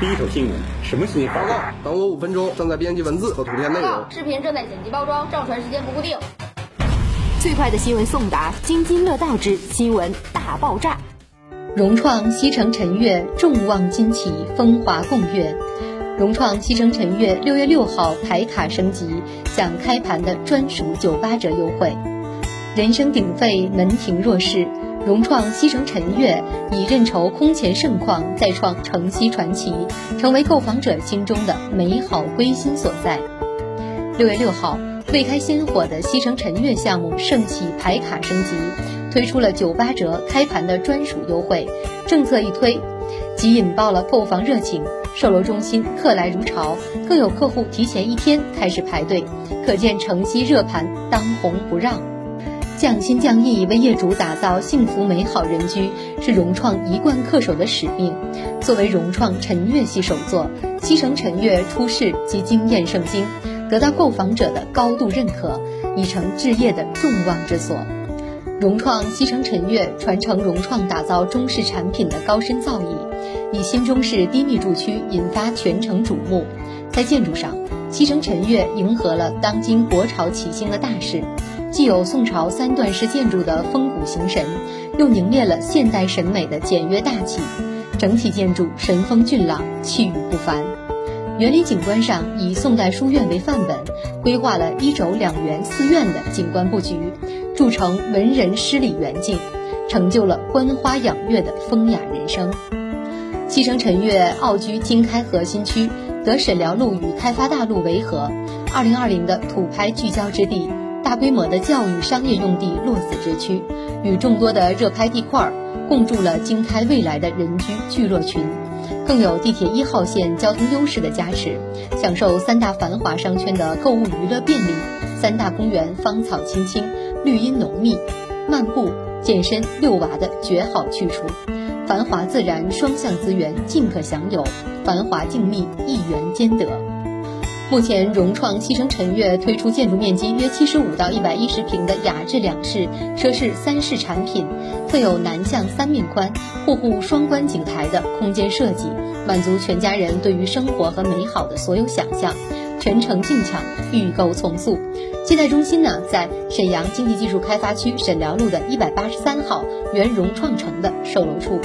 第一手新闻，什么新闻？报告，等我五分钟，正在编辑文字和图片内容。视频正在剪辑包装，上传时间不固定。最快的新闻送达，津津乐道之新闻大爆炸。融创西城晨悦，众望金旗，风华共悦。融创西城晨悦六月六号排卡升级，享开盘的专属九八折优惠。人声鼎沸，门庭若市。融创西城晨悦以认筹空前盛况再创城西传奇，成为购房者心中的美好归心所在。六月六号，未开先火的西城晨悦项目盛起排卡升级，推出了九八折开盘的专属优惠，政策一推，即引爆了购房热情，售楼中心客来如潮，更有客户提前一天开始排队，可见城西热盘当红不让。匠心匠艺为业主打造幸福美好人居，是融创一贯恪守的使命。作为融创辰悦系首作，西城辰悦出世即惊艳圣经，得到购房者的高度认可，已成置业的众望之所。融创西城辰悦传承融创打造中式产品的高深造诣，以新中式低密住区引发全城瞩目。在建筑上，西城晨月迎合了当今国潮起兴的大势。既有宋朝三段式建筑的风骨形神，又凝练了现代审美的简约大气，整体建筑神风俊朗，气宇不凡。园林景观上以宋代书院为范本，规划了一轴两园四院的景观布局，铸成文人诗礼园境，成就了观花养月的风雅人生。西城晨月傲居经开核心区，和沈辽路与开发大路围合，二零二零的土拍聚焦之地。大规模的教育商业用地落子之区，与众多的热拍地块共筑了经开未来的人居聚落群，更有地铁一号线交通优势的加持，享受三大繁华商圈的购物娱乐便利，三大公园芳草青青，绿荫浓密，漫步、健身、遛娃的绝好去处，繁华自然双向资源尽可享有，繁华静谧一元兼得。目前，融创西城宸悦推出建筑面积约七十五到一百一十平的雅致两室、奢侈三室产品，特有南向三面宽、户户双观景台的空间设计，满足全家人对于生活和美好的所有想象。全程竞抢，预购从速。接待中心呢，在沈阳经济技术开发区沈辽路的一百八十三号原融创城的售楼处。